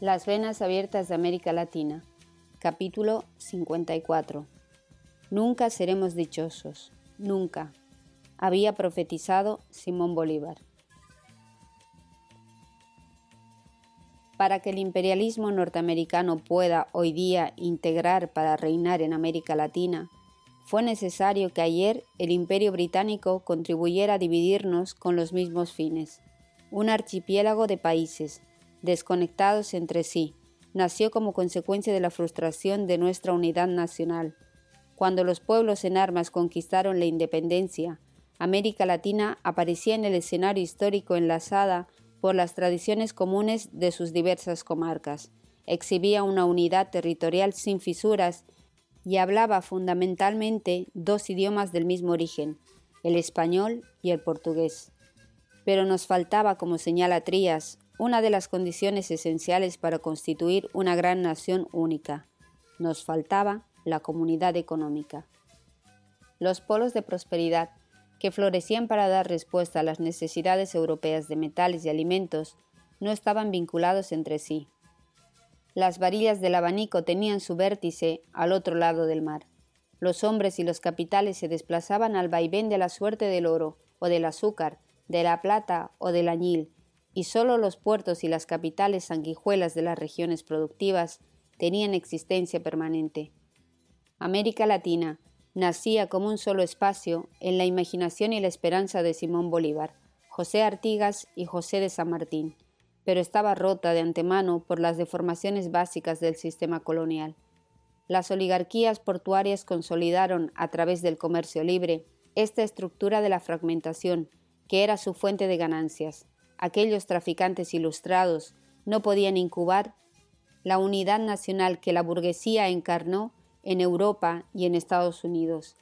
Las venas abiertas de América Latina. Capítulo 54. Nunca seremos dichosos. Nunca. Había profetizado Simón Bolívar. Para que el imperialismo norteamericano pueda hoy día integrar para reinar en América Latina, fue necesario que ayer el imperio británico contribuyera a dividirnos con los mismos fines. Un archipiélago de países, desconectados entre sí, nació como consecuencia de la frustración de nuestra unidad nacional. Cuando los pueblos en armas conquistaron la independencia, América Latina aparecía en el escenario histórico enlazada por las tradiciones comunes de sus diversas comarcas, exhibía una unidad territorial sin fisuras y hablaba fundamentalmente dos idiomas del mismo origen, el español y el portugués. Pero nos faltaba, como señala Trías, una de las condiciones esenciales para constituir una gran nación única. Nos faltaba la comunidad económica. Los polos de prosperidad que florecían para dar respuesta a las necesidades europeas de metales y alimentos, no estaban vinculados entre sí. Las varillas del abanico tenían su vértice al otro lado del mar. Los hombres y los capitales se desplazaban al vaivén de la suerte del oro o del azúcar, de la plata o del añil, y sólo los puertos y las capitales sanguijuelas de las regiones productivas tenían existencia permanente. América Latina, nacía como un solo espacio en la imaginación y la esperanza de Simón Bolívar, José Artigas y José de San Martín, pero estaba rota de antemano por las deformaciones básicas del sistema colonial. Las oligarquías portuarias consolidaron a través del comercio libre esta estructura de la fragmentación, que era su fuente de ganancias. Aquellos traficantes ilustrados no podían incubar la unidad nacional que la burguesía encarnó en Europa y en Estados Unidos.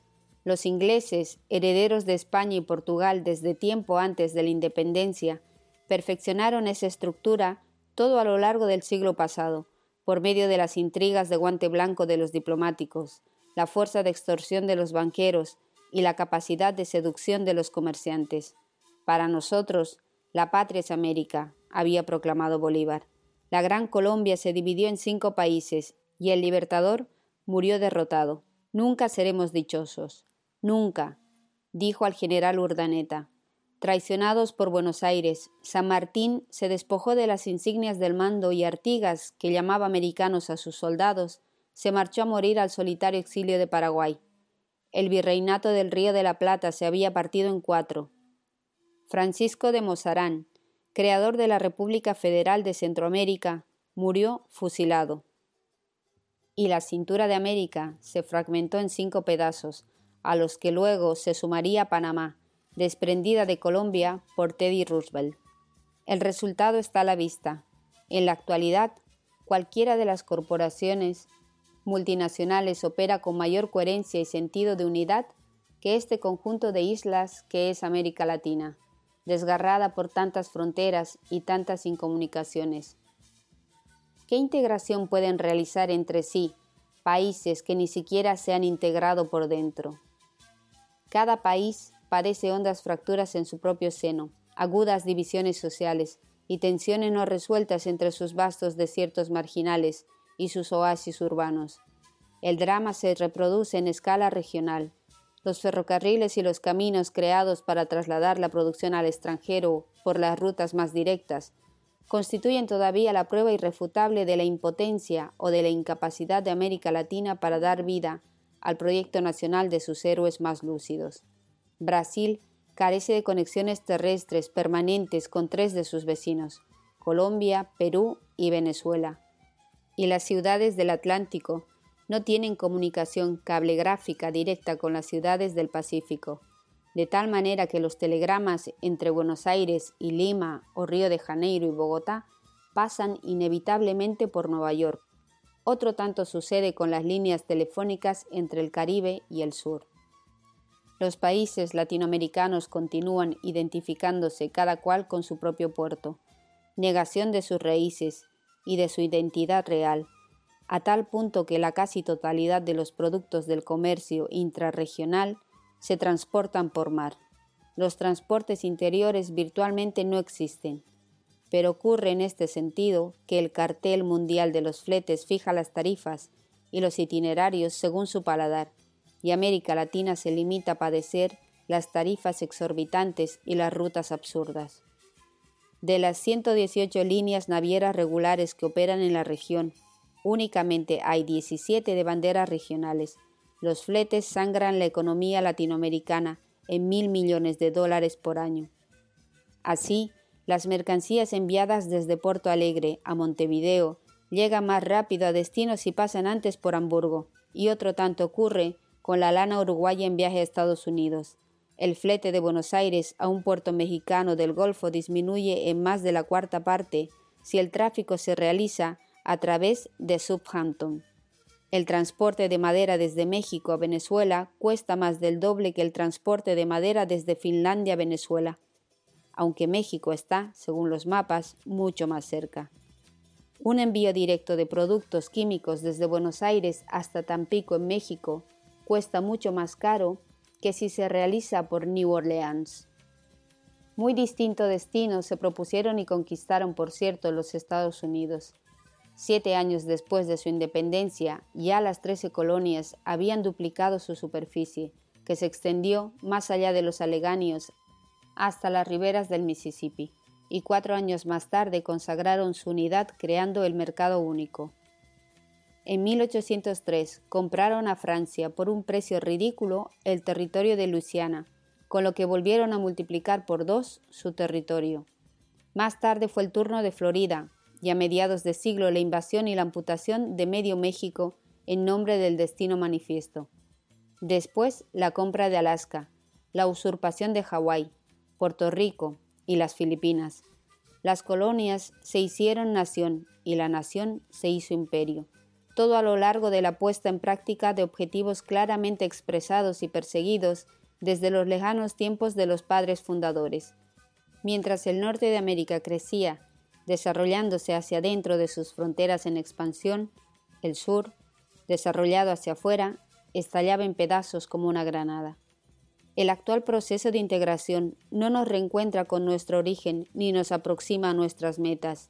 Los ingleses, herederos de España y Portugal desde tiempo antes de la independencia, perfeccionaron esa estructura todo a lo largo del siglo pasado, por medio de las intrigas de guante blanco de los diplomáticos, la fuerza de extorsión de los banqueros y la capacidad de seducción de los comerciantes. Para nosotros, la patria es América, había proclamado Bolívar. La Gran Colombia se dividió en cinco países y el Libertador murió derrotado. Nunca seremos dichosos. Nunca, dijo al general Urdaneta. Traicionados por Buenos Aires, San Martín se despojó de las insignias del mando y Artigas, que llamaba americanos a sus soldados, se marchó a morir al solitario exilio de Paraguay. El virreinato del Río de la Plata se había partido en cuatro. Francisco de Mozarán, creador de la República Federal de Centroamérica, murió fusilado y la cintura de América se fragmentó en cinco pedazos, a los que luego se sumaría Panamá, desprendida de Colombia por Teddy Roosevelt. El resultado está a la vista. En la actualidad, cualquiera de las corporaciones multinacionales opera con mayor coherencia y sentido de unidad que este conjunto de islas que es América Latina, desgarrada por tantas fronteras y tantas incomunicaciones. ¿Qué integración pueden realizar entre sí países que ni siquiera se han integrado por dentro? Cada país padece hondas fracturas en su propio seno, agudas divisiones sociales y tensiones no resueltas entre sus vastos desiertos marginales y sus oasis urbanos. El drama se reproduce en escala regional. Los ferrocarriles y los caminos creados para trasladar la producción al extranjero por las rutas más directas constituyen todavía la prueba irrefutable de la impotencia o de la incapacidad de América Latina para dar vida al proyecto nacional de sus héroes más lúcidos. Brasil carece de conexiones terrestres permanentes con tres de sus vecinos, Colombia, Perú y Venezuela. Y las ciudades del Atlántico no tienen comunicación cablegráfica directa con las ciudades del Pacífico de tal manera que los telegramas entre Buenos Aires y Lima o Río de Janeiro y Bogotá pasan inevitablemente por Nueva York. Otro tanto sucede con las líneas telefónicas entre el Caribe y el sur. Los países latinoamericanos continúan identificándose cada cual con su propio puerto, negación de sus raíces y de su identidad real, a tal punto que la casi totalidad de los productos del comercio intrarregional se transportan por mar. Los transportes interiores virtualmente no existen. pero ocurre en este sentido que el cartel mundial de los fletes fija las tarifas y los itinerarios según su paladar, y América Latina se limita a padecer las tarifas exorbitantes y las rutas absurdas. De las 118 líneas navieras regulares que operan en la región, únicamente hay 17 de banderas regionales. Los fletes sangran la economía latinoamericana en mil millones de dólares por año. Así, las mercancías enviadas desde Porto Alegre a Montevideo llegan más rápido a destino si pasan antes por Hamburgo, y otro tanto ocurre con la lana uruguaya en viaje a Estados Unidos. El flete de Buenos Aires a un puerto mexicano del Golfo disminuye en más de la cuarta parte si el tráfico se realiza a través de Southampton. El transporte de madera desde México a Venezuela cuesta más del doble que el transporte de madera desde Finlandia a Venezuela, aunque México está, según los mapas, mucho más cerca. Un envío directo de productos químicos desde Buenos Aires hasta Tampico en México cuesta mucho más caro que si se realiza por New Orleans. Muy distinto destino se propusieron y conquistaron, por cierto, los Estados Unidos. Siete años después de su independencia, ya las trece colonias habían duplicado su superficie, que se extendió más allá de los aleganios hasta las riberas del Mississippi, y cuatro años más tarde consagraron su unidad creando el mercado único. En 1803 compraron a Francia por un precio ridículo el territorio de Luisiana, con lo que volvieron a multiplicar por dos su territorio. Más tarde fue el turno de Florida, y a mediados de siglo la invasión y la amputación de medio México en nombre del destino manifiesto. Después la compra de Alaska, la usurpación de Hawái, Puerto Rico y las Filipinas. Las colonias se hicieron nación y la nación se hizo imperio todo a lo largo de la puesta en práctica de objetivos claramente expresados y perseguidos desde los lejanos tiempos de los padres fundadores. Mientras el norte de América crecía, desarrollándose hacia dentro de sus fronteras en expansión, el sur, desarrollado hacia afuera, estallaba en pedazos como una granada. El actual proceso de integración no nos reencuentra con nuestro origen ni nos aproxima a nuestras metas.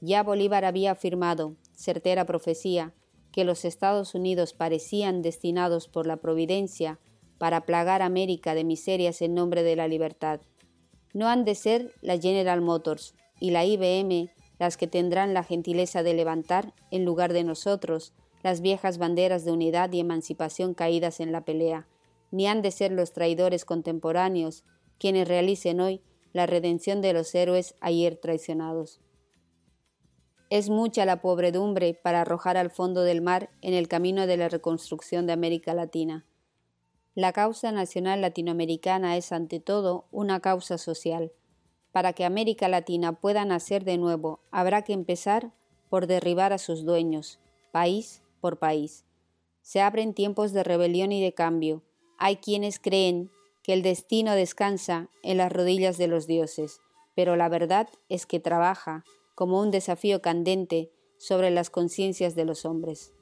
Ya Bolívar había afirmado, certera profecía, que los Estados Unidos parecían destinados por la providencia para plagar América de miserias en nombre de la libertad. No han de ser la General Motors y la IBM las que tendrán la gentileza de levantar, en lugar de nosotros, las viejas banderas de unidad y emancipación caídas en la pelea, ni han de ser los traidores contemporáneos quienes realicen hoy la redención de los héroes ayer traicionados. Es mucha la pobredumbre para arrojar al fondo del mar en el camino de la reconstrucción de América Latina. La causa nacional latinoamericana es ante todo una causa social. Para que América Latina pueda nacer de nuevo, habrá que empezar por derribar a sus dueños, país por país. Se abren tiempos de rebelión y de cambio. Hay quienes creen que el destino descansa en las rodillas de los dioses, pero la verdad es que trabaja como un desafío candente sobre las conciencias de los hombres.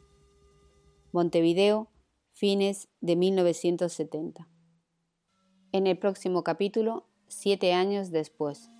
Montevideo, fines de 1970. En el próximo capítulo, siete años después.